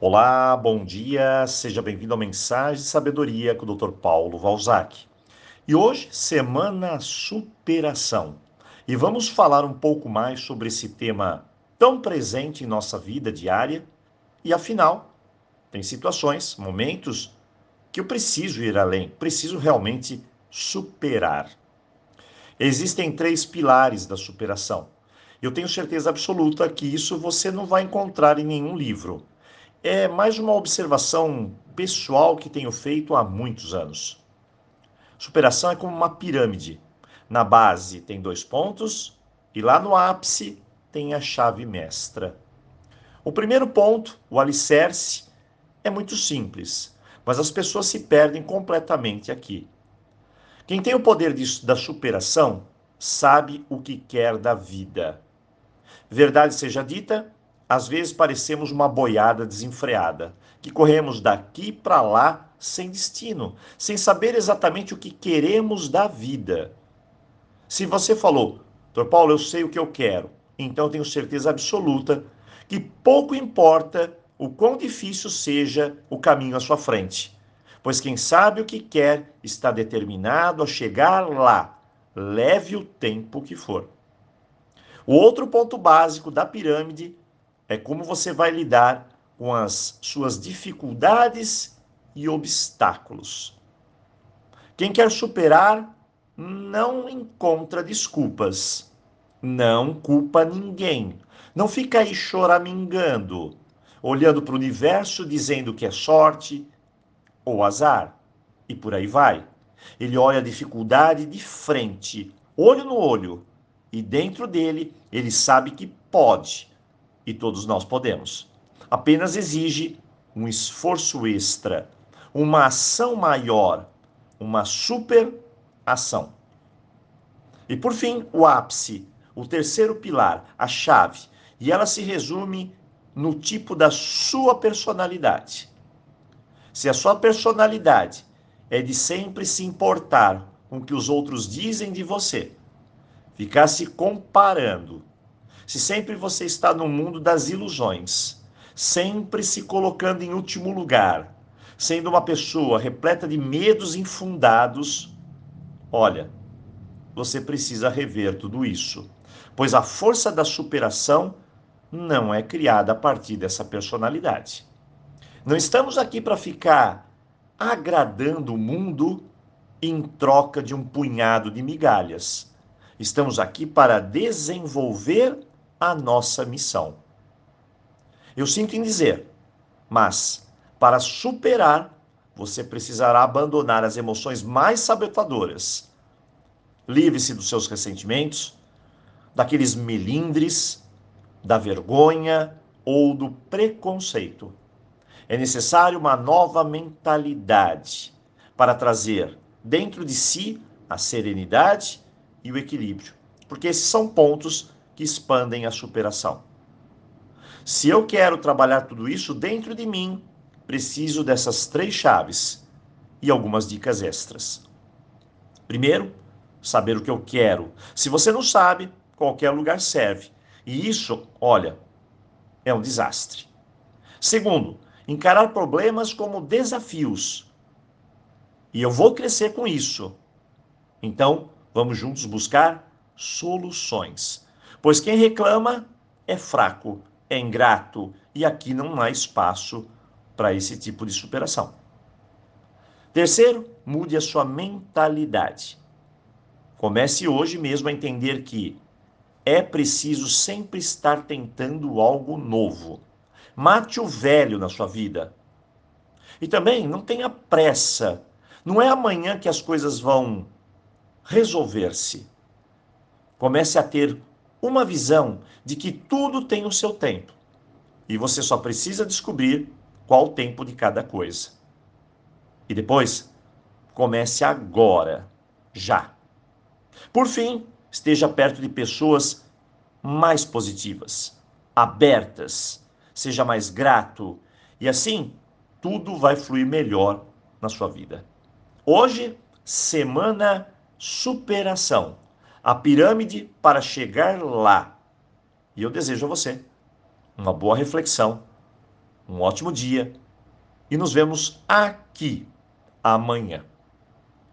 Olá, bom dia, seja bem-vindo ao Mensagem de Sabedoria com o Dr. Paulo Valzac. E hoje, semana superação. E vamos falar um pouco mais sobre esse tema tão presente em nossa vida diária. E afinal, tem situações, momentos que eu preciso ir além, preciso realmente superar. Existem três pilares da superação. Eu tenho certeza absoluta que isso você não vai encontrar em nenhum livro. É mais uma observação pessoal que tenho feito há muitos anos. Superação é como uma pirâmide. Na base tem dois pontos e lá no ápice tem a chave mestra. O primeiro ponto, o alicerce, é muito simples, mas as pessoas se perdem completamente aqui. Quem tem o poder de, da superação sabe o que quer da vida. Verdade seja dita, às vezes parecemos uma boiada desenfreada, que corremos daqui para lá sem destino, sem saber exatamente o que queremos da vida. Se você falou, Dr. Paulo, eu sei o que eu quero, então tenho certeza absoluta que pouco importa o quão difícil seja o caminho à sua frente pois quem sabe o que quer está determinado a chegar lá, leve o tempo que for. O outro ponto básico da pirâmide é como você vai lidar com as suas dificuldades e obstáculos. Quem quer superar não encontra desculpas, não culpa ninguém, não fica aí choramingando, olhando para o universo dizendo que é sorte, ou azar, e por aí vai. Ele olha a dificuldade de frente, olho no olho, e dentro dele ele sabe que pode, e todos nós podemos. Apenas exige um esforço extra, uma ação maior, uma super ação. E por fim, o ápice, o terceiro pilar, a chave, e ela se resume no tipo da sua personalidade. Se a sua personalidade é de sempre se importar com o que os outros dizem de você, ficar se comparando, se sempre você está no mundo das ilusões, sempre se colocando em último lugar, sendo uma pessoa repleta de medos infundados, olha, você precisa rever tudo isso, pois a força da superação não é criada a partir dessa personalidade. Não estamos aqui para ficar agradando o mundo em troca de um punhado de migalhas. Estamos aqui para desenvolver a nossa missão. Eu sinto em dizer, mas para superar, você precisará abandonar as emoções mais sabotadoras. Livre-se dos seus ressentimentos, daqueles melindres, da vergonha ou do preconceito. É necessário uma nova mentalidade para trazer dentro de si a serenidade e o equilíbrio, porque esses são pontos que expandem a superação. Se eu quero trabalhar tudo isso dentro de mim, preciso dessas três chaves e algumas dicas extras. Primeiro, saber o que eu quero. Se você não sabe, qualquer lugar serve. E isso, olha, é um desastre. Segundo, encarar problemas como desafios. E eu vou crescer com isso. Então, vamos juntos buscar soluções. Pois quem reclama é fraco, é ingrato e aqui não há espaço para esse tipo de superação. Terceiro, mude a sua mentalidade. Comece hoje mesmo a entender que é preciso sempre estar tentando algo novo. Mate o velho na sua vida. E também não tenha pressa. Não é amanhã que as coisas vão resolver-se. Comece a ter uma visão de que tudo tem o seu tempo. E você só precisa descobrir qual o tempo de cada coisa. E depois, comece agora, já. Por fim, esteja perto de pessoas mais positivas, abertas, seja mais grato e assim tudo vai fluir melhor na sua vida. Hoje, semana superação, a pirâmide para chegar lá. E eu desejo a você uma boa reflexão Um ótimo dia e nos vemos aqui amanhã.